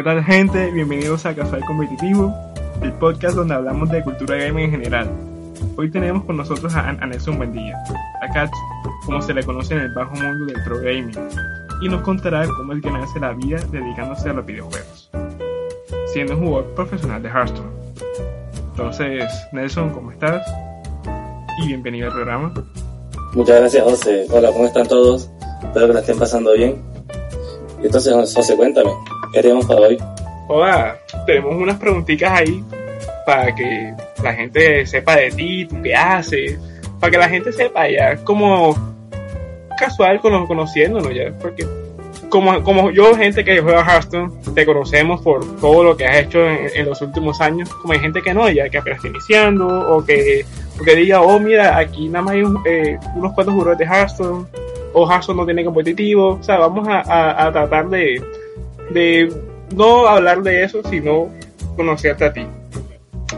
¿Qué tal gente? Bienvenidos a Casual Competitivo, el podcast donde hablamos de cultura gaming en general. Hoy tenemos con nosotros a, a Nelson Buendía, a Katsu, como se le conoce en el bajo mundo del pro gaming, y nos contará cómo es ganarse la vida dedicándose a los videojuegos, siendo un jugador profesional de Hearthstone. Entonces, Nelson, ¿cómo estás? Y bienvenido al programa. Muchas gracias, José. Hola, ¿cómo están todos? Espero que la estén pasando bien. Entonces, José, cuéntame, ¿qué tenemos para hoy? Hola, tenemos unas preguntitas ahí para que la gente sepa de ti, tú qué haces, para que la gente sepa ya, como casual con conociéndonos ya, porque como, como yo, gente que juega Hearthstone, te conocemos por todo lo que has hecho en, los últimos años, como hay gente que no, ya que apenas está iniciando, o que, o diga, oh mira, aquí nada más hay un, eh, unos cuantos jugadores de Hearthstone, o Hearthstone no tiene competitivo, o sea, vamos a, a, a tratar de, de no hablar de eso, sino conocerte a ti.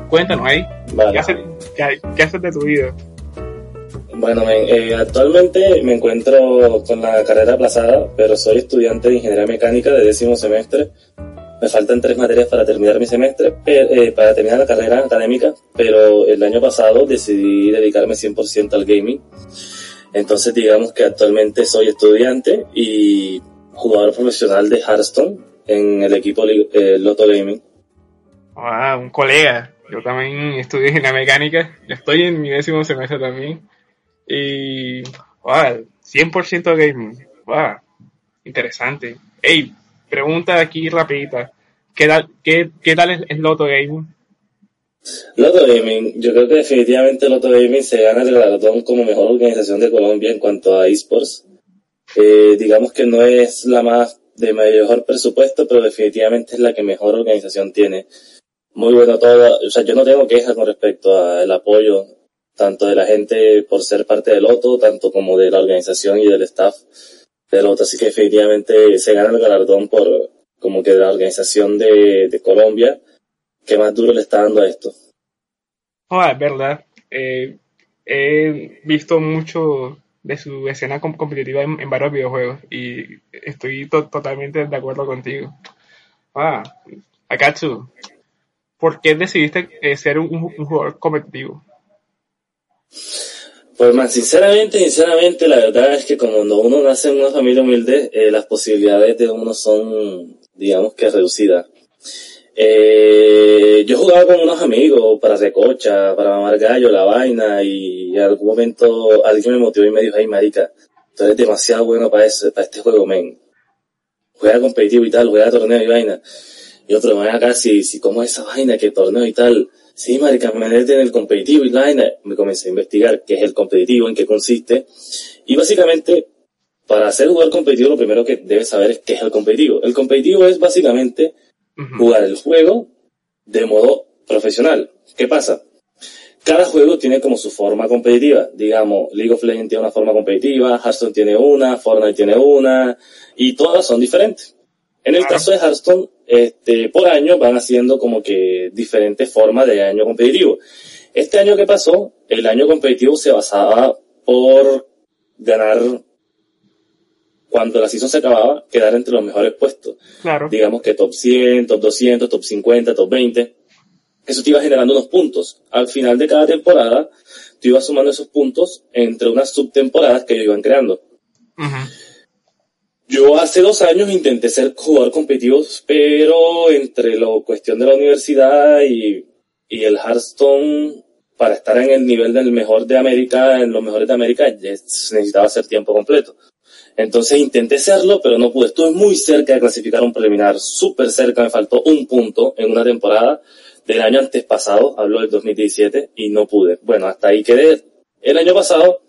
Cuéntanos ahí, Vale. ¿qué, haces, qué, qué haces de tu vida? Bueno, men, eh, actualmente me encuentro con la carrera aplazada, pero soy estudiante de ingeniería mecánica de décimo semestre. Me faltan tres materias para terminar mi semestre, eh, para terminar la carrera académica, pero el año pasado decidí dedicarme 100% al gaming. Entonces digamos que actualmente soy estudiante y jugador profesional de Hearthstone en el equipo eh, Lotto Gaming. Ah, un colega. Yo también estudio ingeniería mecánica. Estoy en mi décimo semestre también. Y, wow, 100% gaming. Wow, interesante. Ey, pregunta aquí rapidita. ¿Qué tal, qué, qué tal es, es Lotto Gaming? Lotto Gaming, yo creo que definitivamente Lotto Gaming se gana el galardón como mejor organización de Colombia en cuanto a esports. Eh, digamos que no es la más de mayor presupuesto, pero definitivamente es la que mejor organización tiene. Muy bueno todo, o sea, yo no tengo quejas con respecto al apoyo tanto de la gente por ser parte de Loto, tanto como de la organización y del staff de Loto, así que definitivamente se gana el galardón por como que la organización de, Colombia que más duro le está dando a esto. Oh, es verdad. Eh, he visto mucho de su escena com- competitiva en, varios videojuegos y estoy to- totalmente de acuerdo contigo. Ah, Akatsu, ¿por qué decidiste eh, ser un, un jugador competitivo? Pues más sinceramente, sinceramente, la verdad es que cuando uno nace en una familia humilde, eh, las posibilidades de uno son, digamos que reducidas. Eh, yo jugaba con unos amigos para recocha, para mamar gallo, la vaina, y en algún momento alguien me motivó y me dijo, ay marica, tú eres demasiado bueno para, ese, para este juego, men. Juega competitivo y tal, juega torneo y vaina. Y otro, ven acá, si, si, ¿cómo es esa vaina? que torneo y tal? Sí, marica, me en el competitivo y la vaina. Me comencé a investigar qué es el competitivo, en qué consiste. Y básicamente, para ser jugador competitivo, lo primero que debes saber es qué es el competitivo. El competitivo es básicamente Jugar el juego de modo profesional. ¿Qué pasa? Cada juego tiene como su forma competitiva. Digamos, League of Legends tiene una forma competitiva, Hearthstone tiene una, Fortnite tiene una, y todas son diferentes. En el caso de Hearthstone, este, por año van haciendo como que diferentes formas de año competitivo. Este año que pasó, el año competitivo se basaba por ganar, cuando la season se acababa, quedar entre los mejores puestos Claro. digamos que top 100, top 200, top 50, top 20. Eso te iba generando unos puntos. Al final de cada temporada, tú ibas sumando esos puntos entre unas subtemporadas que ellos iban creando. Yo hace dos años intenté ser jugador competitivo, pero entre la cuestión de la universidad y, y el Hearthstone, para estar en el nivel del mejor de América, en los mejores de América, necesitaba hacer tiempo completo. Entonces intenté serlo, pero no pude. Estuve muy cerca de clasificar un preliminar, súper cerca, me faltó un punto en una temporada del año antes pasado, hablo del 2017, y no pude. Bueno, hasta ahí quedé. El año pasado,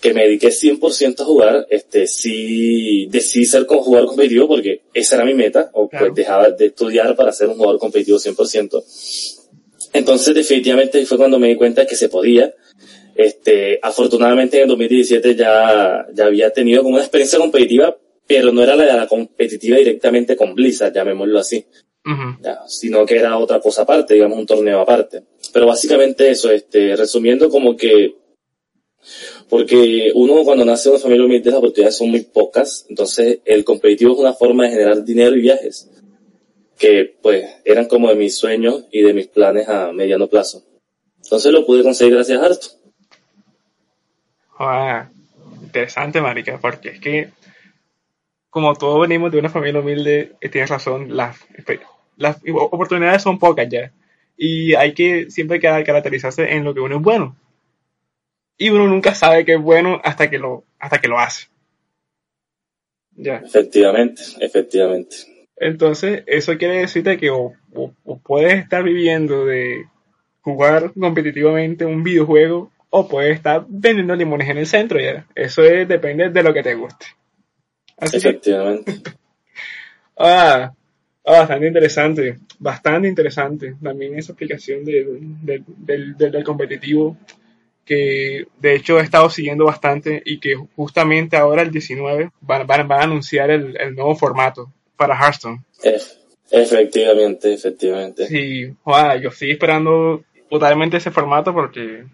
que me dediqué 100% a jugar, este, sí decidí ser con jugador competitivo porque esa era mi meta, o pues dejaba de estudiar para ser un jugador competitivo 100%. Entonces definitivamente fue cuando me di cuenta que se podía. Este, afortunadamente en el 2017 ya, ya había tenido como una experiencia competitiva, pero no era la, la competitiva directamente con Blizzard, llamémoslo así. sino que era otra cosa aparte, digamos un torneo aparte. Pero básicamente eso, este, resumiendo como que porque uno cuando nace en una familia humilde las oportunidades son muy pocas, entonces el competitivo es una forma de generar dinero y viajes que pues eran como de mis sueños y de mis planes a mediano plazo. Entonces lo pude conseguir gracias a Harto. Ah, interesante, marica, porque es que como todos venimos de una familia humilde, eh, tienes razón, las, las oportunidades son pocas ya. Y hay que siempre caracterizarse en lo que uno es bueno y uno nunca sabe que es bueno hasta que lo, hasta que lo hace. Ya. Efectivamente, efectivamente. Entonces, eso quiere decirte que o, puedes estar viviendo de jugar competitivamente un videojuego o puedes estar vendiendo limones en el centro ya. Eso depende de lo que te guste. Efectivamente. ah, ah, bastante interesante, bastante interesante también esa aplicación del, del competitivo que de hecho he estado siguiendo bastante y que justamente ahora el 19 van, van, a anunciar el, nuevo formato para Hearthstone. efectivamente, efectivamente. Sí, yo estoy esperando totalmente ese formato porque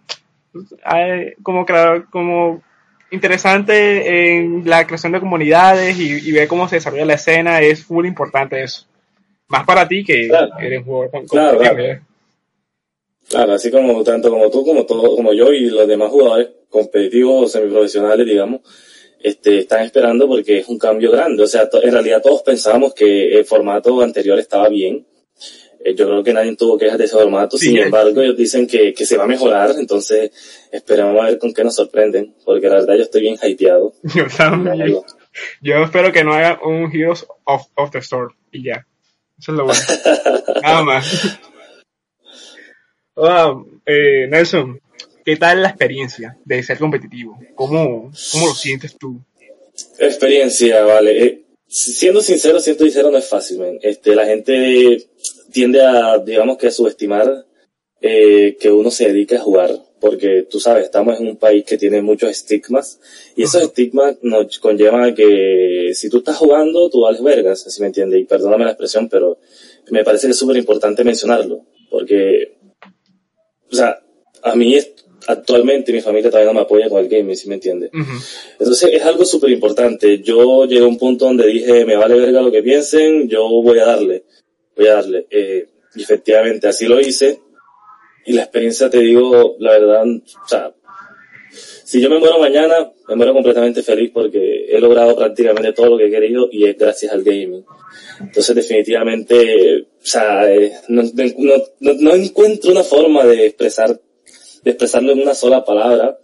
hay como, como interesante en la creación de comunidades y, ver cómo se desarrolla la escena es muy importante eso. Más para ti que eres jugador con, claro, Claro, así como tanto como tú, como todo, como yo y los demás jugadores competitivos o semiprofesionales, digamos, este, están esperando porque es un cambio grande. O sea, en realidad todos pensábamos que el formato anterior estaba bien. Eh, yo creo que nadie tuvo quejas de ese formato. Sin embargo, ellos dicen que, que se va a mejorar. Entonces, esperamos a ver con qué nos sorprenden. Porque la verdad yo estoy bien hypeado. Yo también. Yo espero que no haga un Heroes of, of the Storm. Y ya. Eso es lo bueno. Nada más. Hola, eh, Nelson, ¿qué tal la experiencia de ser competitivo? ¿Cómo, cómo lo sientes tú? Experiencia, vale. Eh, siendo sincero, siendo sincero, no es fácil, Este, la gente tiende a, digamos que a subestimar eh, que uno se dedica a jugar, porque tú sabes, estamos en un país que tiene muchos estigmas, y esos estigmas nos conllevan a que si tú estás jugando, tú vales vergas, así me entiendes, y perdóname la expresión, pero me parece que es súper importante mencionarlo, porque o sea, a mí actualmente mi familia todavía no me apoya con el gaming, ¿sí me entiende? Entonces es algo súper importante. Yo llegué a un punto donde dije, me vale verga lo que piensen, yo voy a darle, voy a darle. Eh, y efectivamente así lo hice. Y la experiencia, te digo, la verdad, o sea, si yo me muero mañana, me muero completamente feliz porque he logrado prácticamente todo lo que he querido y es gracias al gaming. Entonces definitivamente, o sea, eh, no, no, no, encuentro una forma de expresar, de expresarlo en una sola palabra,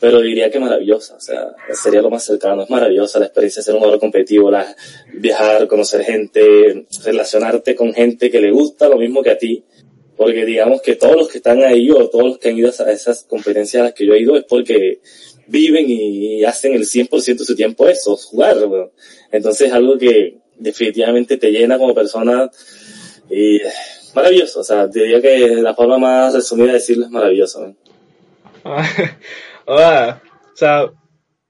pero diría que maravillosa, o sea, sería lo más cercano, es maravillosa la experiencia de ser un jugador competitivo, la, viajar, conocer gente, relacionarte con gente que le gusta lo mismo que a ti, porque digamos que todos los que están ahí o todos los que han ido a esas competencias a las que yo he ido es porque viven y hacen el 100% de su tiempo eso, jugar. Entonces es algo que definitivamente te llena como persona y maravilloso. O sea, diría que la forma más resumida de decirlo es maravilloso. o sea,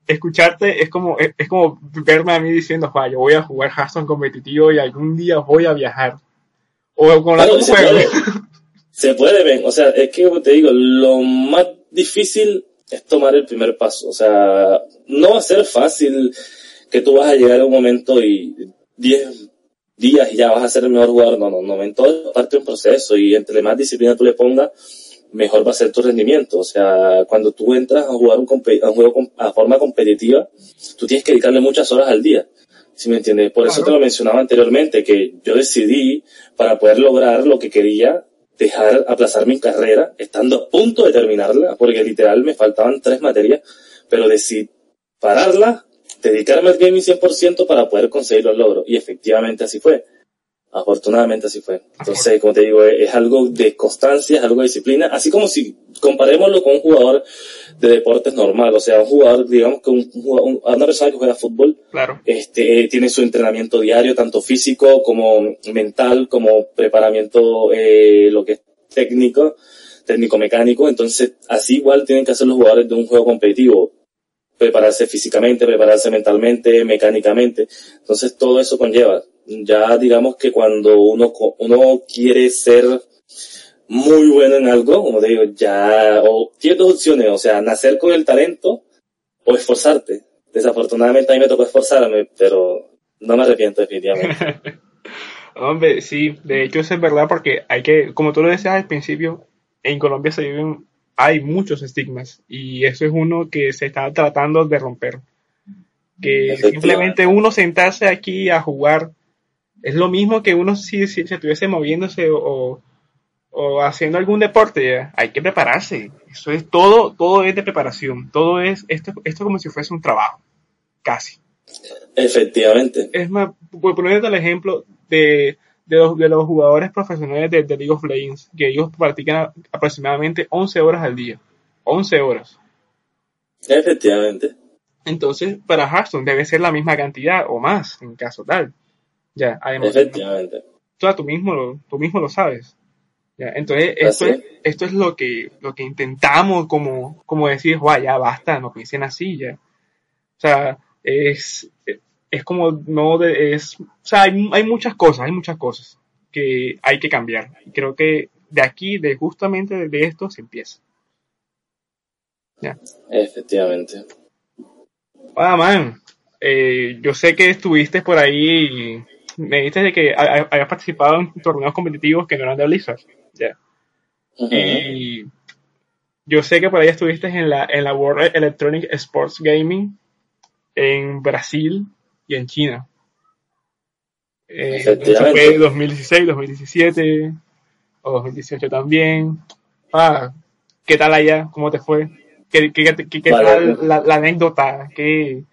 escucharte es como, es, como verme a mí diciendo, yo voy a jugar Hearthstone competitivo y algún día voy a viajar. O con la juego. Se puede ver, o sea, es que como te digo, lo más difícil es tomar el primer paso. O sea, no va a ser fácil que tú vas a llegar a un momento y 10 días y ya vas a ser el mejor jugador. No, no, no, en todo parte de un proceso y entre más disciplina tú le pongas, mejor va a ser tu rendimiento. O sea, cuando tú entras a jugar un, a un juego a forma competitiva, tú tienes que dedicarle muchas horas al día. ¿Sí me entiendes? Por eso te lo mencionaba anteriormente, que yo decidí, para poder lograr lo que quería, dejar aplazar mi carrera, estando a punto de terminarla, porque literal me faltaban tres materias, pero decidí pararla, dedicarme al gaming 100% para poder conseguir los logros. Y efectivamente así fue. Afortunadamente así fue. Entonces, como te digo, es, algo de constancia, es algo de disciplina, así como si comparémoslo con un jugador de deportes normal, o sea, un jugador, digamos que un, un, una persona que juega fútbol, claro. este, tiene su entrenamiento diario, tanto físico como mental, como preparamiento, eh, lo que es técnico, técnico-mecánico, entonces así igual tienen que hacer los jugadores de un juego competitivo, prepararse físicamente, prepararse mentalmente, mecánicamente, entonces todo eso conlleva ya digamos que cuando uno, uno quiere ser muy bueno en algo, como te digo, ya, o tienes dos opciones, o sea, nacer con el talento o esforzarte. Desafortunadamente a mí me tocó esforzarme, pero no me arrepiento definitivamente. Hombre, sí, de hecho eso es verdad porque hay que, como tú lo decías al principio, en Colombia se viven, hay muchos estigmas y eso es uno que se está tratando de romper. Que simplemente uno sentarse aquí a jugar es lo mismo que uno si, si, estuviese moviéndose o, o, haciendo algún deporte, hay que prepararse. Eso es todo, todo es de preparación. Todo es, esto, esto como si fuese un trabajo. Casi. Efectivamente. Es más, por ponerte el ejemplo de, de, los, de los jugadores profesionales de, League of Legends, que ellos practican aproximadamente 11 horas al día. 11 horas. Efectivamente. Entonces, para Hearthstone debe ser la misma cantidad o más, en caso tal. Ya, además. Efectivamente. tú mismo lo, tú mismo lo sabes. Ya, entonces, esto es, esto es lo que, lo que intentamos como, como decir, guau, ya basta, no piensen así, ya. O sea, es, es como, no, de, es, o sea, hay, hay muchas cosas, hay muchas cosas que hay que cambiar. Y creo que de aquí, de justamente de esto, se empieza. Ya. Efectivamente. Ah, man, eh, yo sé que estuviste por ahí me dijiste de que habías participado en torneos competitivos que no eran de Blizzard. Ya. Y yo sé que por ahí estuviste en la, en la World Electronic Sports Gaming en Brasil y en China. Eh, eso fue 2016, 2017 o 2018 también. Ah, ¿Qué tal allá? ¿Cómo te fue? ¿Qué, qué, qué, qué tal la, la, anécdota? ¿Qué,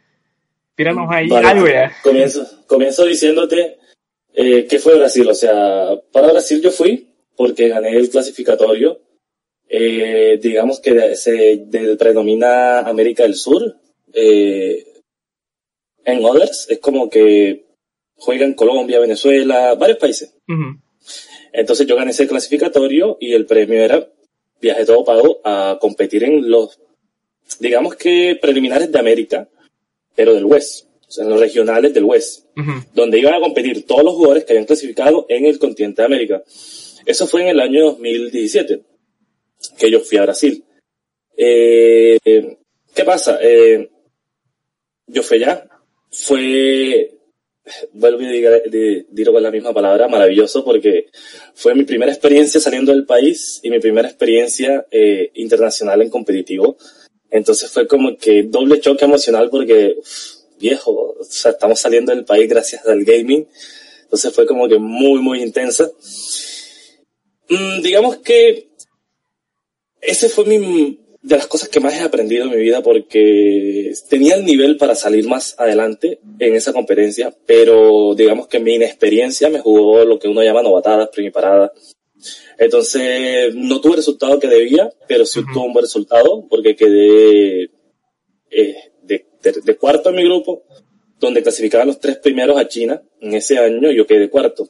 Tíranos ahí algo ya. Comienzo, comienzo diciéndote eh, que fue Brasil. O sea, para Brasil yo fui porque gané el clasificatorio. Eh, digamos que se predomina América del Sur. Eh, en Others es como que juegan Colombia, Venezuela, varios países. Entonces yo gané ese clasificatorio y el premio era viaje todo pago a competir en los, digamos que preliminares de América pero del West, o sea, en los regionales del West, donde iban a competir todos los jugadores que habían clasificado en el continente de América. Eso fue en el año 2017, que yo fui a Brasil. Eh, ¿Qué pasa? Eh, yo fui allá, fue, vuelvo a decir con la misma palabra, maravilloso, porque fue mi primera experiencia saliendo del país y mi primera experiencia eh, internacional en competitivo. Entonces fue como que doble choque emocional porque, viejo, o sea, estamos saliendo del país gracias al gaming. Entonces fue como que muy, muy intensa. Mm, digamos que ese fue mi, de las cosas que más he aprendido en mi vida porque tenía el nivel para salir más adelante en esa competencia, pero digamos que mi inexperiencia me jugó lo que uno llama novatadas, primiparadas. Entonces, no tuve el resultado que debía, pero sí tuve un buen resultado porque quedé eh, de, cuarto en mi grupo, donde clasificaban los tres primeros a China. En ese año yo quedé cuarto.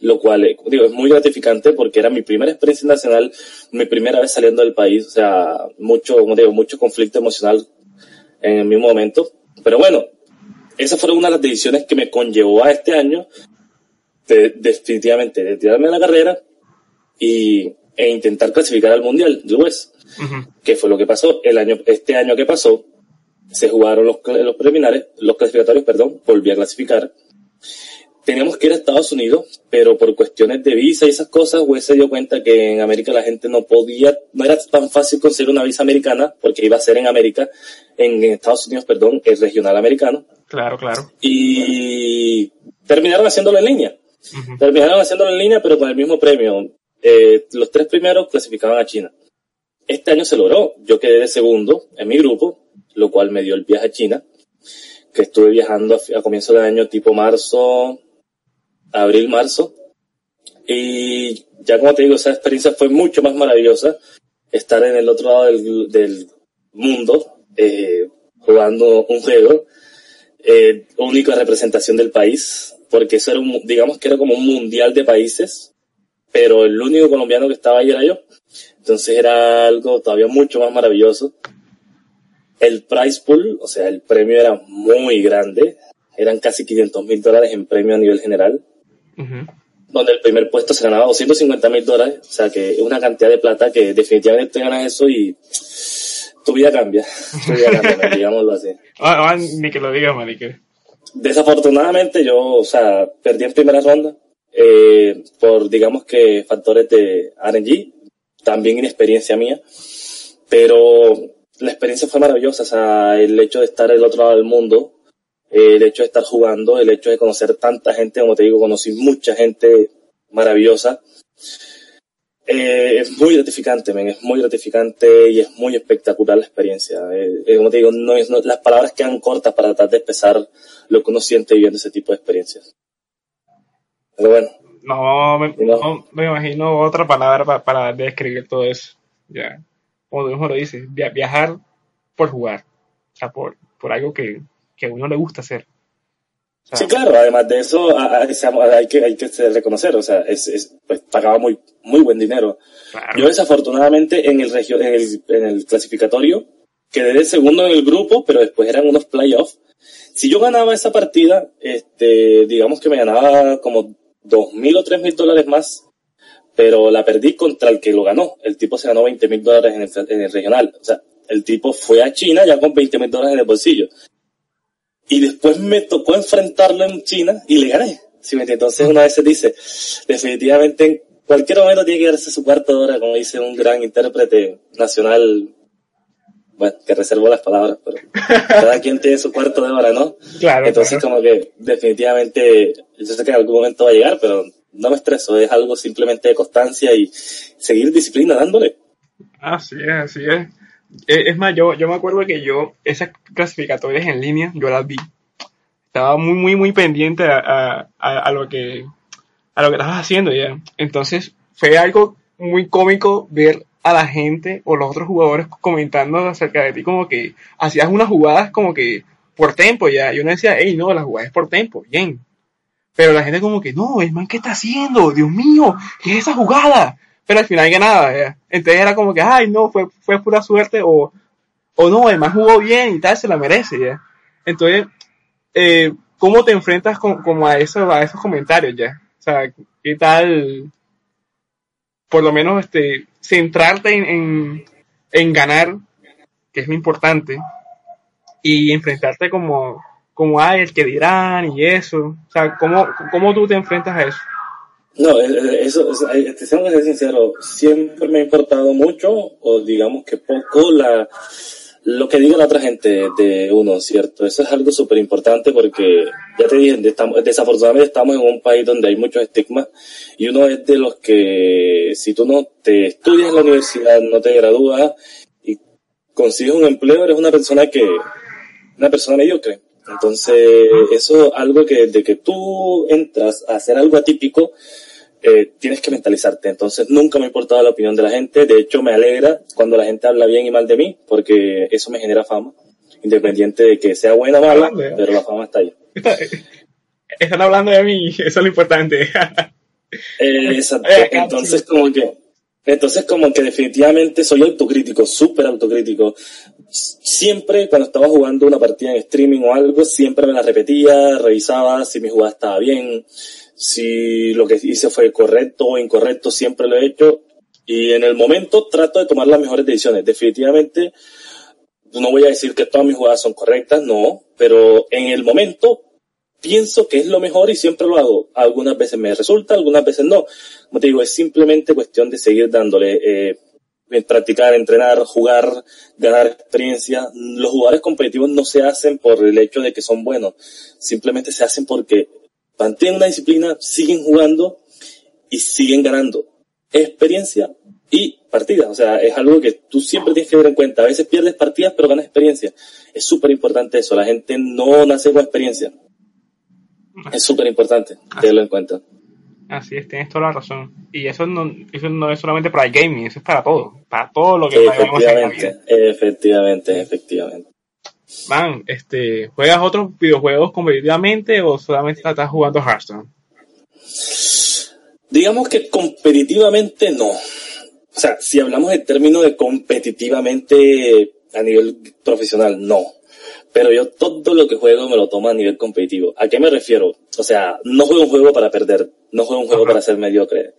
Lo cual, eh, digo, es muy gratificante porque era mi primera experiencia nacional, mi primera vez saliendo del país, o sea, mucho, como digo, mucho conflicto emocional en el mismo momento. Pero bueno, esa fue una de las decisiones que me conllevó a este año de, definitivamente de tirarme la carrera y, e intentar clasificar al Mundial del West. Que fue lo que pasó el año, este año que pasó, se jugaron los, los preliminares, los clasificatorios, perdón, volví a clasificar. Teníamos que ir a Estados Unidos, pero por cuestiones de visa y esas cosas, Wes se dio cuenta que en América la gente no podía, no era tan fácil conseguir una visa americana, porque iba a ser en América, en Estados Unidos, perdón, el regional americano. Claro, claro. Y terminaron haciéndolo en línea. Terminaron haciéndolo en línea, pero con el mismo premio. Eh, los tres primeros clasificaban a China. Este año se logró. Yo quedé de segundo en mi grupo, lo cual me dio el viaje a China. que estuve viajando a, a comienzo de año, tipo marzo, abril, marzo. Y ya como te digo, esa experiencia fue mucho más maravillosa. Estar en el otro lado del, del mundo, eh, jugando un juego, eh, única representación del país, porque eso era un, digamos que era como un mundial de países, pero el único colombiano que estaba ahí era yo. Entonces era algo todavía mucho más maravilloso. El prize pool, o sea, el premio era muy grande, eran casi 500 mil dólares en premio a nivel general, Ujú. donde el primer puesto se ganaba 250 mil dólares, o sea que es una cantidad de plata que definitivamente te ganas eso y tu vida cambia, tu vida cambia, digámoslo así. Ah, ah, ni que lo digas, marique. Desafortunadamente yo, o sea, perdí en primera ronda eh, por, digamos que, factores de RNG, también inexperiencia mía, pero la experiencia fue maravillosa, o sea, el hecho de estar del otro lado del mundo, eh, el hecho de estar jugando, el hecho de conocer tanta gente, como te digo, conocí mucha gente maravillosa. Eh, es muy gratificante, men, es muy gratificante y es muy espectacular la experiencia. Eh, eh, como te digo, no es, no- las palabras quedan cortas para tratar de expresar lo que uno siente viviendo ese tipo de experiencias. Pero bueno, No me, No. no me imagino otra palabra pa- para describir todo eso. Ya. Como tú mismo lo dices, via- viajar por jugar. O sea, por, por algo que, que a uno le gusta hacer. O sea, sí, claro, además de eso, a- a- seamos- hay que, hay que reconocer, o sea, es, es- pues, pagaba muy, muy buen dinero. claro. Yo desafortunadamente en el, regio- en el, en el clasificatorio quedé de segundo en el grupo, pero después eran unos playoffs. Si yo ganaba esa partida, este, digamos que me ganaba como dos mil o tres mil dólares más, pero la perdí contra el que lo ganó. El tipo se ganó 20 mil dólares en el, en el regional. O sea, el tipo fue a China ya con 20 mil dólares en el bolsillo. Y después me tocó enfrentarlo en China y le gané. ¿Sí me entiendes? Entonces una vez se dice, definitivamente en cualquier momento tiene que darse su cuarto de hora, como dice un gran intérprete nacional, bueno, que reservo las palabras, pero cada quien tiene su cuarto de hora, ¿no? Claro, Entonces claro. como que definitivamente yo sé que en algún momento va a llegar, pero no me estreso, es algo simplemente de constancia y seguir disciplina dándole. Así es, así es. Eh, Es más, yo, yo me acuerdo que yo, esas clasificatorias en línea, yo las vi. Estaba muy, muy, muy pendiente a, a, a- lo que a lo que estabas haciendo ya. Entonces, fue algo muy cómico ver a la gente o los otros jugadores comentando acerca de ti como que hacías unas jugadas como que por tempo ya. Y uno decía, hey, no, la jugada es por tempo, bien. Pero la gente como que, no, el man, ¿qué está haciendo? Dios mío, ¿qué es esa jugada? Pero al final ganaba, ya. Entonces era como que, ay, no, fue, fue pura suerte o, o no, man jugó bien y tal, se la merece, ya. Entonces, eh, ¿cómo te enfrentas con, como a, eso, a esos comentarios, ya? O sea, ¿qué tal, por lo menos, este, centrarte en, en, ganar, que es lo importante, y enfrentarte como, como hay el que dirán y eso? O sea, ¿cómo, cómo tú te enfrentas a eso? No, eh, eh, eso, eh, te tengo que ser sincero, siempre me ha importado mucho, o digamos que poco, la, lo que diga la otra gente de uno, ¿cierto? Eso es algo súper importante porque, ya te dije, estamos, desafortunadamente estamos en un país donde hay muchos estigmas y uno es de los que, si tú no te estudias en la universidad, no te gradúas y consigues un empleo, eres una persona que, una persona mediocre. Entonces, eso es algo que desde que tú entras a hacer algo atípico, eh, tienes que mentalizarte. Entonces, nunca me ha importado la opinión de la gente. De hecho, me alegra cuando la gente habla bien y mal de mí, porque eso me genera fama. Independiente de que sea buena o mala, pero la fama está ahí. Están hablando de mí, eso es lo importante. Eh, exacto. Eh, Entonces, como que, entonces como que definitivamente soy autocrítico, súper autocrítico. Siempre cuando estaba jugando una partida en streaming o algo, siempre me la repetía, revisaba si mi jugada estaba bien, si lo que hice fue correcto o incorrecto, siempre lo he hecho. Y en el momento trato de tomar las mejores decisiones. Definitivamente, no voy a decir que todas mis jugadas son correctas, no, pero en el momento pienso que es lo mejor y siempre lo hago. Algunas veces me resulta, algunas veces no. Como te digo, es simplemente cuestión de seguir dándole, eh, practicar, entrenar, jugar, ganar experiencia. Los jugadores competitivos no se hacen por el hecho de que son buenos, simplemente se hacen porque mantienen una disciplina, siguen jugando y siguen ganando experiencia y partidas. O sea, es algo que tú siempre tienes que tener en cuenta. A veces pierdes partidas, pero ganas experiencia. Es súper importante eso. La gente no nace con experiencia. Es súper importante tenerlo en cuenta. Así es, tienes toda la razón. Y eso no, eso no es solamente para el gaming, eso es para todo. Para todo lo que Efectivamente, efectivamente, efectivamente. Man, este, ¿juegas otros videojuegos competitivamente o solamente estás jugando Hearthstone? Digamos que competitivamente no. O sea, si hablamos en términos de competitivamente a nivel profesional, no. Pero yo todo lo que juego me lo tomo a nivel competitivo. ¿A qué me refiero? O sea, no juego un juego para perder, no juego un juego para ser mediocre.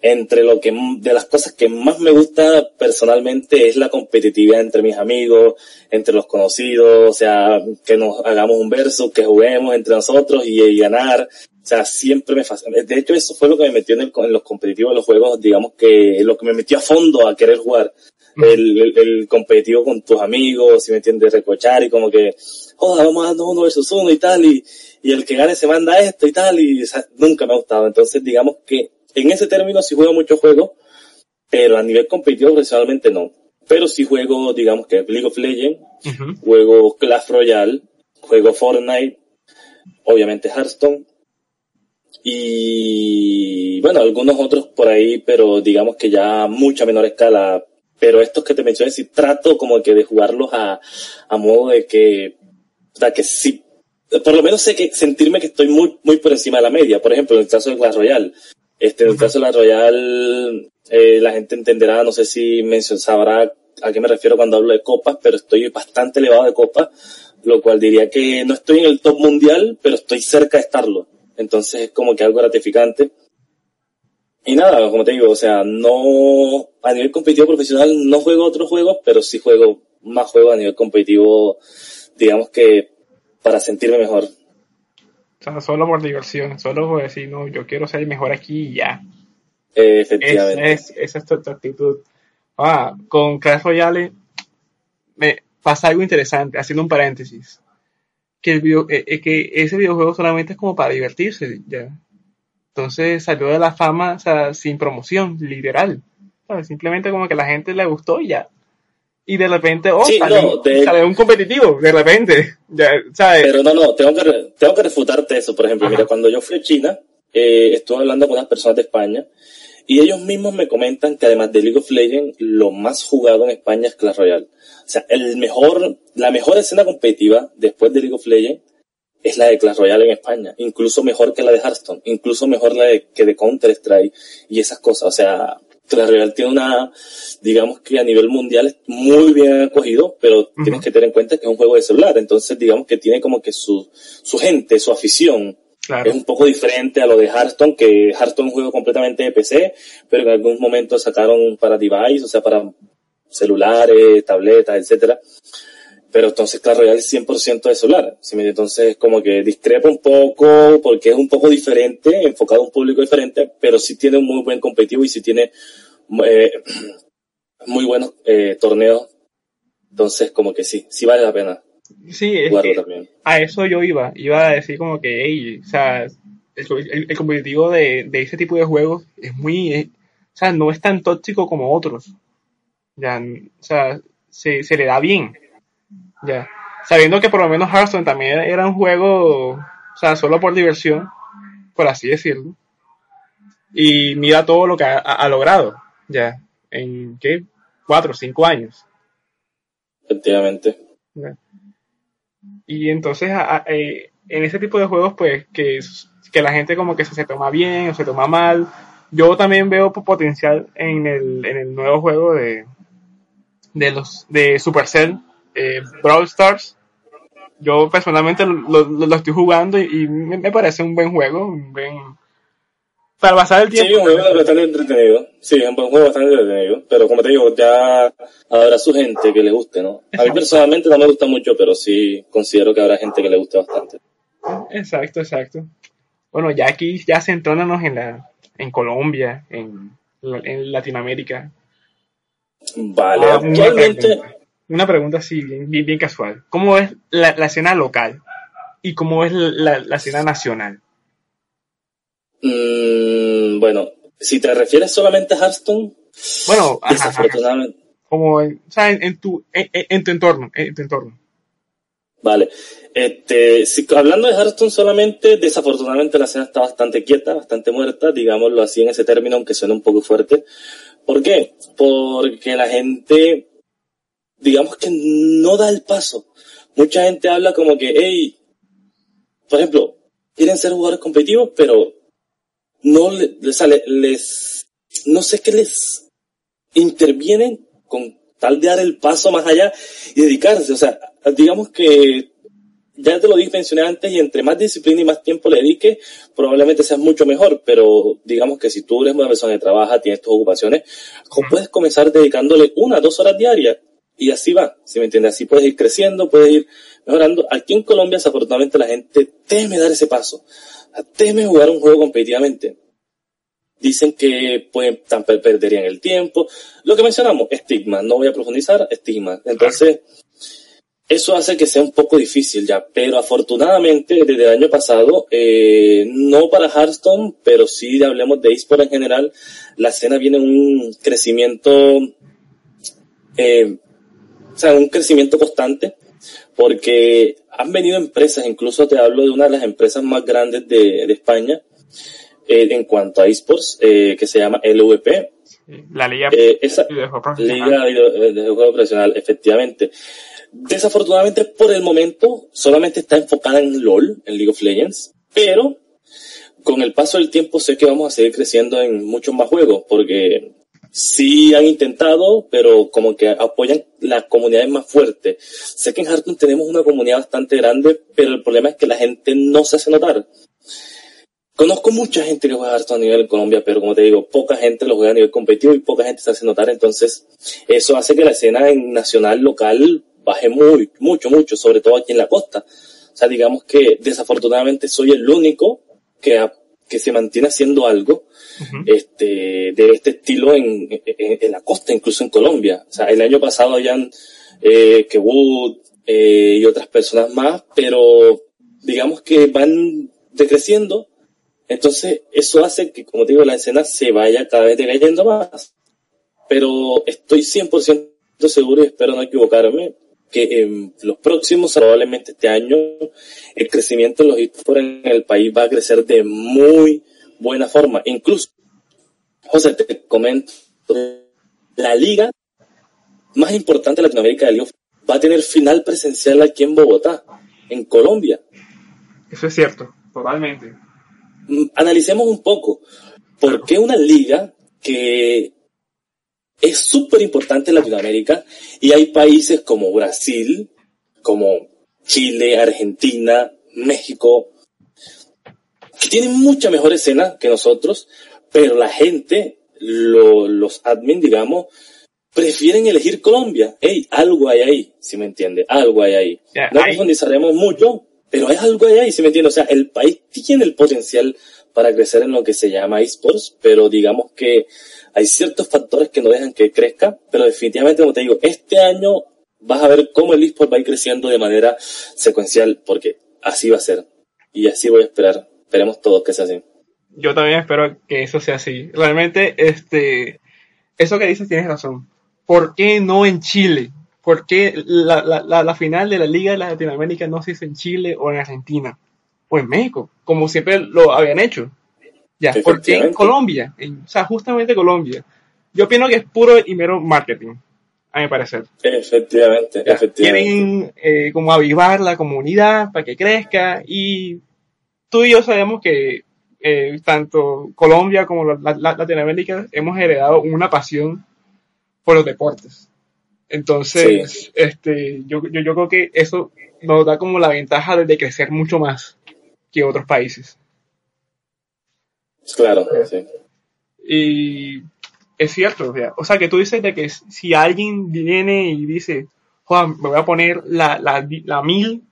Entre lo que, de las cosas que más me gusta personalmente es la competitividad entre mis amigos, entre los conocidos, o sea, que nos hagamos un verso, que juguemos entre nosotros y ganar. O sea, siempre me fascina. De hecho, eso fue lo que me metió en, los competitivos de los juegos, digamos que lo que me metió a fondo a querer jugar. El, el, competitivo con tus amigos, si me entiendes, recochar y como que, oh, vamos a darnos uno versus uno y tal, y, y el que gane se manda esto y tal, y nunca me ha gustado. Entonces, digamos que en ese término sí juego muchos juegos, pero a nivel competitivo profesionalmente no. Pero sí juego, digamos que League of Legends, juego Clash Royale, juego Fortnite, obviamente Hearthstone, y bueno, algunos otros por ahí, pero digamos que ya a mucha menor escala. Pero estos que te mencioné, sí trato como que de jugarlos a, a modo de que, o sea, que sí, por lo menos sé que sentirme que estoy muy, muy por encima de la media. Por ejemplo, en el caso de Clash Royale. Este, en el caso de la Royale, eh, la gente entenderá, no sé si mencion, sabrá a qué me refiero cuando hablo de copas, pero estoy bastante elevado de copas, lo cual diría que no estoy en el top mundial, pero estoy cerca de estarlo. Entonces es como que algo gratificante. Y nada, como te digo, o sea, no, a nivel competitivo profesional no juego otros juegos, pero sí juego más juegos a nivel competitivo, digamos que para sentirme mejor. O sea, solo por diversión, solo por decir, no, yo quiero ser mejor aquí y ya. efectivamente. esa es tu, actitud. Ah, con Clash Royale me pasa algo interesante, haciendo un paréntesis que, el eh, eh, que ese videojuego solamente es como para divertirse, ya. Entonces salió de la fama, o sea, sin promoción, literal. Simplemente como que la gente le gustó y ya. Y de repente, oh, sale, un competitivo, de repente. Ya, ¿sabes? Pero no, no, tengo que, tengo que refutarte eso. Por ejemplo, mira, cuando yo fui a China, eh, estuve hablando con unas personas de España y ellos mismos me comentan que además de League of Legends, lo más jugado en España es Clash Royale. O sea, el mejor, la mejor escena competitiva después de League of Legends es la de Clash Royale en España, incluso mejor que la de Hearthstone, incluso mejor la de, que de Counter Strike y esas cosas. O sea, Clash Royale tiene una, digamos que a nivel mundial es muy bien acogido, pero tienes que tener en cuenta que es un juego de celular, entonces digamos que tiene como que su, su gente, su afición. Es un poco diferente a lo de Hearthstone, que Hearthstone es un juego completamente de PC, pero en algún momento sacaron para device, o sea, para celulares, tabletas, etcétera. Pero entonces Clash Royale es 100% de celular. Entonces como que discrepa un poco porque es un poco diferente, enfocado a un público diferente, pero sí tiene un muy buen competitivo y sí tiene eh, muy buenos eh, torneos. Entonces como que sí, sí vale la pena. Sí, también. a eso yo iba. Iba a decir como que, hey, o sea, el, competitivo de, de, ese tipo de juegos es muy, o sea, no es tan tóxico como otros. Ya, o sea, se, se le da bien. Ya. Sabiendo que por lo menos Hearthstone también era un juego, o sea, solo por diversión, por así decirlo. Y mira todo lo que ha, logrado, ya, en, ¿qué? Cuatro, cinco años. Efectivamente. Y entonces, eh, en ese tipo de juegos, pues, que, que la gente como que se, se toma bien o se toma mal, yo también veo potencial en el, en el nuevo juego de, de los de Supercell, eh, Brawl Stars. Yo personalmente lo, lo, estoy jugando y, me, parece un buen juego, un buen para pasar el tiempo. Sí, un juego bastante entretenido. Sí, un juego bastante entretenido. Pero como te digo, ya habrá su gente que le guste, ¿no? A mí personalmente no me gusta mucho, pero sí considero que habrá gente que le guste bastante. Exacto, exacto. Bueno, ya aquí, ya centrándonos en la, en Colombia, en, en Latinoamérica, Vale, ah, actualmente... Una pregunta, así, bien, bien, casual. ¿Cómo es la, escena local y cómo es la, escena nacional? Mm, bueno, si te refieres solamente a Hearthstone, Bueno, desafortunadamente. Como en, o sea, en, tu, en, tu entorno, en tu entorno. Vale. Este, si, hablando de Hearthstone solamente, desafortunadamente la escena está bastante quieta, bastante muerta, digámoslo así en ese término, aunque suene un poco fuerte. ¿Por qué? Porque la gente, digamos que no da el paso. Mucha gente habla como que, hey, por ejemplo, quieren ser jugadores competitivos, pero no les, sale, les, no sé qué les intervienen con tal de dar el paso más allá y dedicarse. O sea, digamos que ya te lo dije, mencioné antes, y entre más disciplina y más tiempo le dediques, probablemente seas mucho mejor, pero digamos que si tú eres una persona que trabaja, tienes tus ocupaciones, puedes comenzar dedicándole una, dos horas diarias, y así va, si me entiendes, así puedes ir creciendo, puedes ir mejorando. Aquí en Colombia, desafortunadamente, la gente teme dar ese paso, teme jugar un juego competitivamente. Dicen que pueden, perderían el tiempo. Lo que mencionamos, estigma, no voy a profundizar, estigma. Entonces, eso hace que sea un poco difícil ya, pero afortunadamente desde el año pasado, eh, no para Hearthstone, pero sí hablemos de eSport en general, la escena viene un crecimiento, eh, o sea, un crecimiento constante, porque han venido empresas, incluso te hablo de una de las empresas más grandes de, de España, eh, en cuanto a esports, eh, que se llama LVP. La Liga, eh, esa, Liga de, de Juego Profesional, efectivamente. Desafortunadamente por el momento solamente está enfocada en LOL, en League of Legends, pero con el paso del tiempo sé que vamos a seguir creciendo en muchos más juegos, porque sí han intentado, pero como que apoyan las comunidades más fuertes. Sé que en Hearthstone tenemos una comunidad bastante grande, pero el problema es que la gente no se hace notar. Conozco mucha gente que juega Hearthstone a nivel en Colombia, pero como te digo, poca gente lo juega a nivel competitivo y poca gente se hace notar, entonces eso hace que la escena en nacional, local, baje muy, mucho, mucho, sobre todo aquí en la costa. O sea, digamos que desafortunadamente soy el único que, que se mantiene haciendo algo este, de este estilo en, en, la costa, incluso en Colombia. O sea, el año pasado habían eh, que Wood eh, y otras personas más, pero digamos que van decreciendo. Entonces, eso hace que, como te digo, la escena se vaya cada vez decayendo más. Pero estoy 100% seguro y espero no equivocarme que en los próximos, probablemente este año, el crecimiento de los esports en el país va a crecer de muy buena forma. Incluso, José, te comento, la liga más importante de Latinoamérica de League va a tener final presencial aquí en Bogotá, en Colombia. Eso es cierto, totalmente. Mm, analicemos un poco, ¿por qué una liga que es súper importante en Latinoamérica y hay países como Brasil, como Chile, Argentina, México, que tienen mucha mejor escena que nosotros, pero la gente, los admin, digamos, prefieren elegir Colombia. Hey, algo hay ahí, si me entiende, algo hay ahí. no profundizaremos mucho, pero hay algo hay ahí, si me entiende. O sea, el país tiene el potencial para crecer en lo que se llama esports, pero digamos que hay ciertos factores que no dejan que crezca, pero definitivamente, como te digo, este año vas a ver cómo el eSport va a ir creciendo de manera secuencial, porque así va a ser. Y así voy a esperar. Esperemos todos que sea así. Yo también espero que eso sea así. Realmente, este, eso que dices tienes razón. ¿Por qué no en Chile? ¿Por qué la, la, la, final de la Liga de Latinoamérica no se hizo en Chile o en Argentina? O en México, como siempre lo habían hecho. Ya, porque en Colombia, en, o sea, justamente Colombia, yo opino que es puro y mero marketing, a mi parecer. Efectivamente, efectivamente. Quieren eh, como avivar la comunidad para que crezca y tú y yo sabemos que eh, tanto Colombia como Latinoamérica hemos heredado una pasión por los deportes. Entonces, este, yo, yo, yo creo que eso nos da como la ventaja de crecer mucho más que otros países. Claro, sí. Y es cierto, o sea, que tú dices de que si alguien viene y dice, Juan, me voy a poner la, la, la mil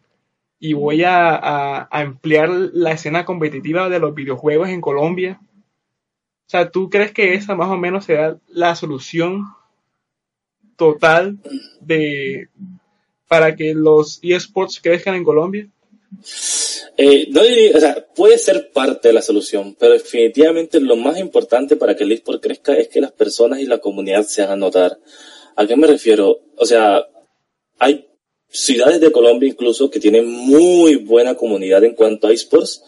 y voy a, a, a, emplear la escena competitiva de los videojuegos en Colombia. O sea, ¿tú crees que esa más o menos será la solución total de para que los eSports crezcan en Colombia? Eh, no diría, o sea, puede ser parte de la solución, pero definitivamente lo más importante para que el eSport crezca es que las personas y la comunidad se hagan notar. ¿A qué me refiero? O sea, hay ciudades de Colombia incluso que tienen muy buena comunidad en cuanto a esports,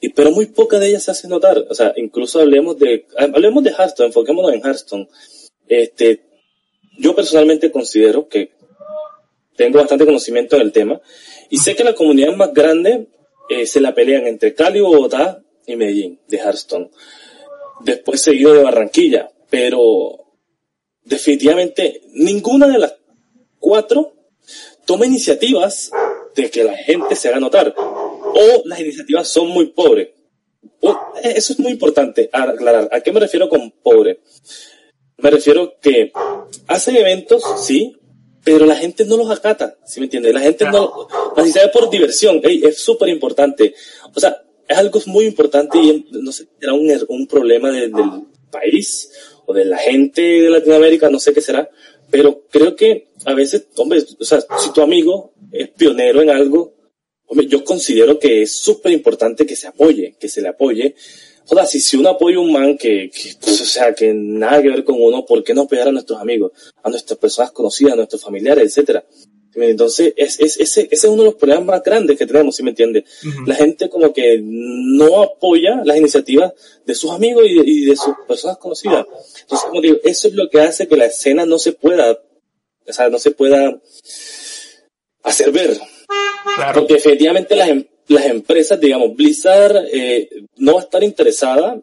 y, pero muy poca de ellas se hace notar. O sea, incluso hablemos de, hablemos de Hearthstone, enfoquémonos en Hearthstone. Este, yo personalmente considero que tengo bastante conocimiento del tema y sé que la comunidad más grande eh, se la pelean entre Cali, Bogotá y Medellín de Hearthstone. Después seguido de Barranquilla, pero definitivamente ninguna de las cuatro toma iniciativas de que la gente se haga notar. O las iniciativas son muy pobres. eso es muy importante aclarar. ¿A qué me refiero con pobre? Me refiero que hacen eventos, sí, pero la gente no los acata, ¿sí me entiendes? La gente no, así sabe por diversión, es súper importante. O sea, es algo muy importante y no sé, era un, er, un problema del país o de la gente de Latinoamérica, no sé qué será, pero creo que a veces, hombre, o sea, si tu amigo es pionero en algo, hombre, yo considero que es súper importante que se apoye, que se le apoye, joder, si, si uno apoya a un man que, pues, o sea, que nada que ver con uno, ¿por qué no apoyar a nuestros amigos, a nuestras personas conocidas, a nuestros familiares, etcétera? Entonces, es, es, ese, ese es uno de los problemas más grandes que tenemos, ¿sí me entiende? La gente como que no apoya las iniciativas de sus amigos y de, y de sus personas conocidas. Entonces, como digo, eso es lo que hace que la escena no se pueda, o sea, no se pueda hacer ver. Claro. Porque efectivamente las, em, las empresas, digamos, Blizzard eh, no va a estar interesada.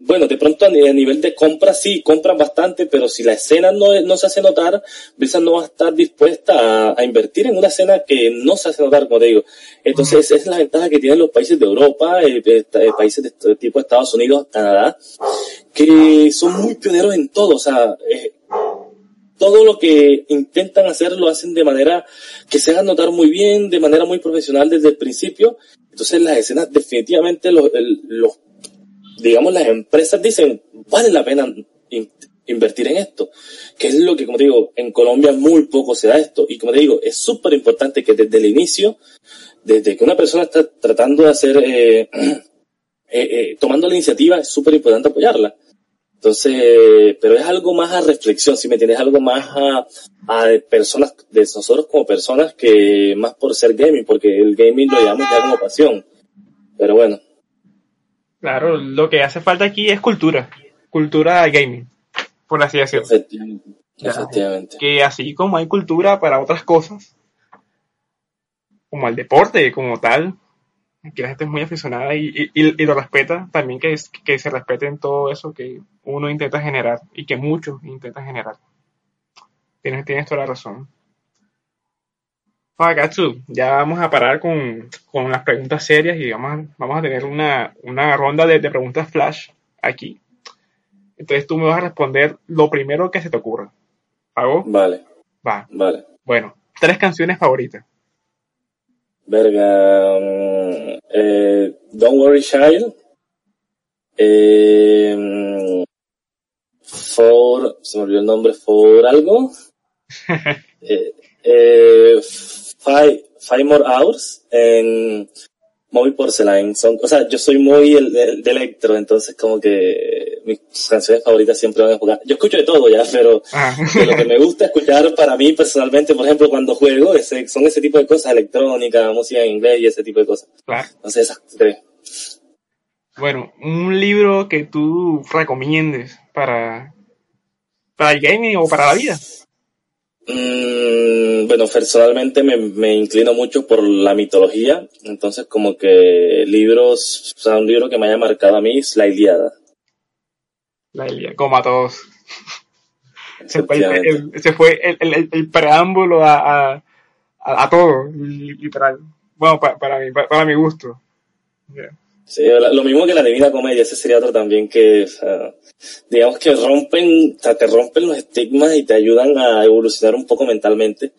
Bueno, de pronto a nivel de compra sí, compran bastante, pero si la escena no, no se hace notar, Blizzard no va a estar dispuesta a, invertir en una escena que no se hace notar, como te digo. Entonces, esa es la ventaja que tienen los países de Europa, eh, eh, países de este tipo Estados Unidos, Canadá, que son muy pioneros en todo. O sea, eh, todo lo que intentan hacer lo hacen de manera que se haga notar muy bien, de manera muy profesional desde el principio. Entonces las escenas definitivamente los, los digamos las empresas dicen vale la pena invertir en esto, que es lo que como te digo en Colombia muy poco se da esto y como te digo es súper importante que desde el inicio, desde que una persona está tratando de hacer eh, eh, eh, tomando la iniciativa es súper importante apoyarla entonces, pero es algo más a reflexión, si me tienes algo más a, a personas, de nosotros como personas que más por ser gaming, porque el gaming lo llamamos ya como pasión. Pero bueno. Claro, lo que hace falta aquí es cultura, cultura gaming, por así decirlo. Efectivamente. Efectivamente. Que así como hay cultura para otras cosas, como el deporte, como tal, que la gente es muy aficionada y, y, lo respeta, también que, es, que se respeten todo eso que uno intenta generar y que muchos intentan generar. Tienes, tienes toda la razón. Fagatsu, ya vamos a parar con, con, las preguntas serias y vamos, vamos a tener una, una ronda de, de, preguntas flash aquí. Entonces tú me vas a responder lo primero que se te ocurra. ¿Pago? Vale. Va. Vale. Bueno, tres canciones favoritas. Verga. Eh, Don't Worry Child. Eh, for. Se me olvidó el nombre. For algo. eh, eh, five, five More Hours. En Móvil Porcelain. Son, o sea, yo soy muy el, de electro, entonces como que mis canciones favoritas siempre van a jugar. Yo escucho de todo ya, pero ah. lo que me gusta escuchar para mí personalmente, por ejemplo, cuando juego, ese, son ese tipo de cosas, electrónica, música en inglés y ese tipo de cosas. Claro. Entonces esas tres. Bueno, un libro que tú recomiendes para, para el gaming o para la vida. Mm, bueno, personalmente me, me, inclino mucho por la mitología, entonces como que libros, o sea, un libro que me haya marcado a mí es La Iliada la como a todos. Se fue, el, fue el, el, preámbulo a, a, a, todo, literal. Bueno, para, para, mi, para, mi gusto. Sí, lo mismo que la Divina Comedia, ese sería otro también que, digamos que rompen, o sea, te rompen los estigmas y te ayudan a evolucionar un poco mentalmente,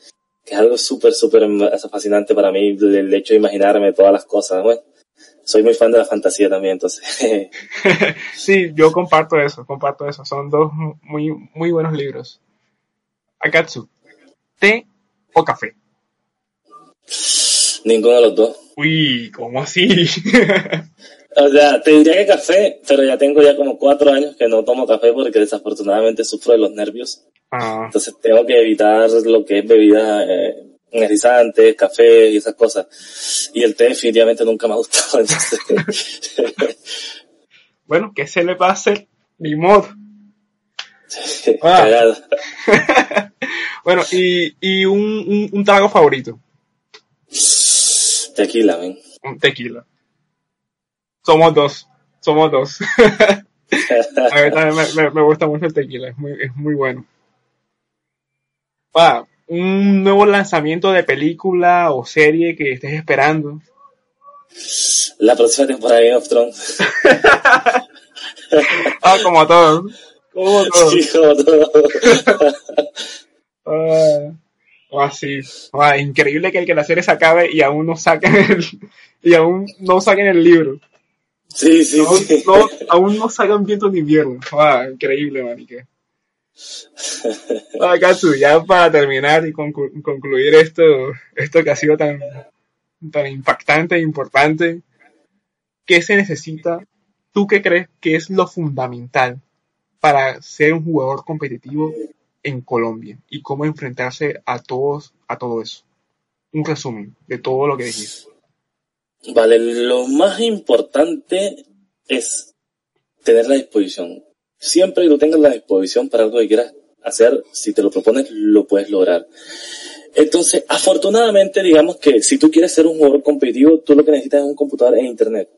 que es algo súper, súper fascinante para mí, el hecho de imaginarme todas las cosas, bueno soy muy fan de la fantasía también, entonces. sí, yo comparto eso, comparto eso. Son dos muy, muy buenos libros. Akatsu, ¿té o café? Ninguno de los dos. Uy, ¿cómo así? o sea, te diría que café, pero ya tengo ya como cuatro años que no tomo café porque desafortunadamente sufro de los nervios. Ah, Entonces tengo que evitar lo que es bebida eh, energizantes, café y esas cosas. Y el té definitivamente nunca me ha gustado. entonces- bueno, ¿qué se le va a hacer? Ni modo. Bueno, y, y un, un, un trago favorito. Tequila, men. Tequila. Somos dos. Somos dos. A mí también me, me- me gusta mucho el tequila. Es muy, es muy bueno. Ah, un nuevo lanzamiento de película o serie que estés esperando. La próxima temporada de Game of Thrones. Ah, como todos. Como todos. Sí, como todo. Ah, ah, sí. Ah, increíble que el que la serie se acabe y aún no saquen el, y aún no saquen el libro. Sí, sí, No, sí. no, aún no sacan viento de invierno. Ah, increíble, manique. Ah, Katsu, ya para terminar y conclu- concluir esto, esto que ha sido tan, tan impactante e importante, ¿qué se necesita? ¿Tú qué crees que es lo fundamental para ser un jugador competitivo en Colombia? ¿Y cómo enfrentarse a todos, a todo eso? Un resumen de todo lo que dijiste. Vale, lo más importante es tener la disposición. Siempre que tú tengas la disposición para algo que quieras hacer, si te lo propones, lo puedes lograr. Entonces, afortunadamente, digamos que si tú quieres ser un jugador competitivo, tú lo que necesitas es un computador e internet.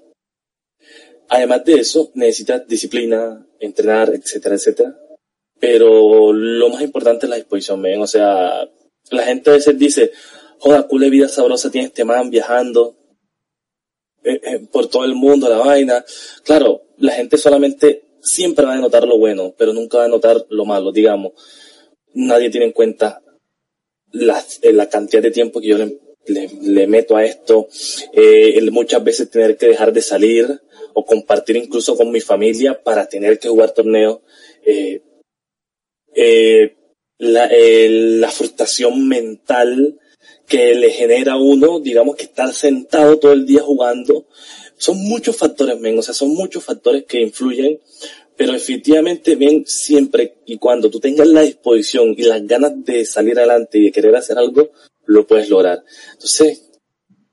Además de eso, necesitas disciplina, entrenar, etcétera, etcétera. Pero lo más importante es la disposición, ¿ven? O sea, la gente a veces dice, joda, cule vida sabrosa tiene este man viajando, eh, eh, por todo el mundo la vaina. Claro, la gente solamente siempre va a notar lo bueno, pero nunca va a notar lo malo, digamos. Nadie tiene en cuenta la, eh, la cantidad de tiempo que yo le, meto a esto, muchas veces tener que dejar de salir o compartir incluso con mi familia para tener que jugar torneos. Eh, la, frustración mental que le genera a uno, digamos que estar sentado todo el día jugando, son muchos factores, men, o sea, son muchos factores que influyen, pero efectivamente, bien, siempre y cuando tú tengas la disposición y las ganas de salir adelante y de querer hacer algo, lo puedes lograr. Entonces,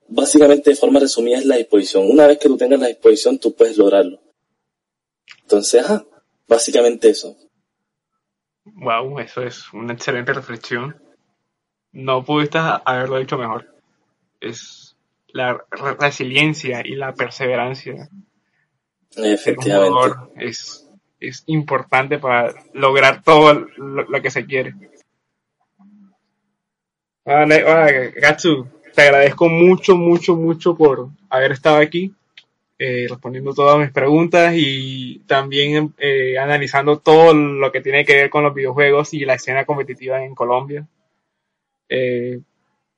básicamente de forma resumida es la disposición. Una vez que tú tengas la disposición, tú puedes lograrlo. Entonces, básicamente eso. Wow, eso es una excelente reflexión. No pudiste haberlo hecho mejor. Es la re- resiliencia y la perseverancia Efectivamente. jugador es, es importante para lograr todo lo, lo que se quiere. Ne- ah, Gatsu, te agradezco mucho, mucho, mucho por haber estado aquí, eh, respondiendo todas mis preguntas y también eh, analizando todo lo que tiene que ver con los videojuegos y la escena competitiva en Colombia. Eh,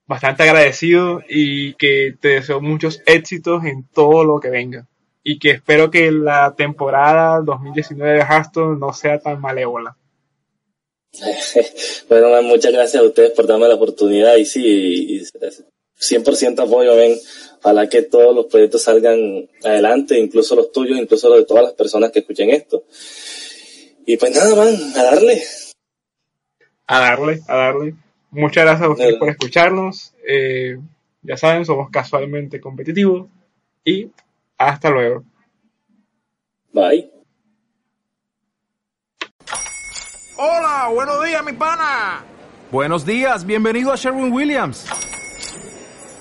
bastante agradecido y que te deseo muchos éxitos en todo lo que venga. Y que espero que la temporada 2019 de Hearthstone no sea tan malévola. bueno, muchas gracias a ustedes por darme la oportunidad y sí, y 100% apoyo, ven. Ojalá que todos los proyectos salgan adelante, incluso los tuyos, incluso los de todas las personas que escuchen esto. Y pues nada, man, a darle. A darle, a darle. Muchas gracias a ustedes por escucharnos. Eh, ya saben, somos casualmente competitivos. Y hasta luego. Bye. Hola, buenos días, mi pana. Buenos días, bienvenido a Sherwin Williams.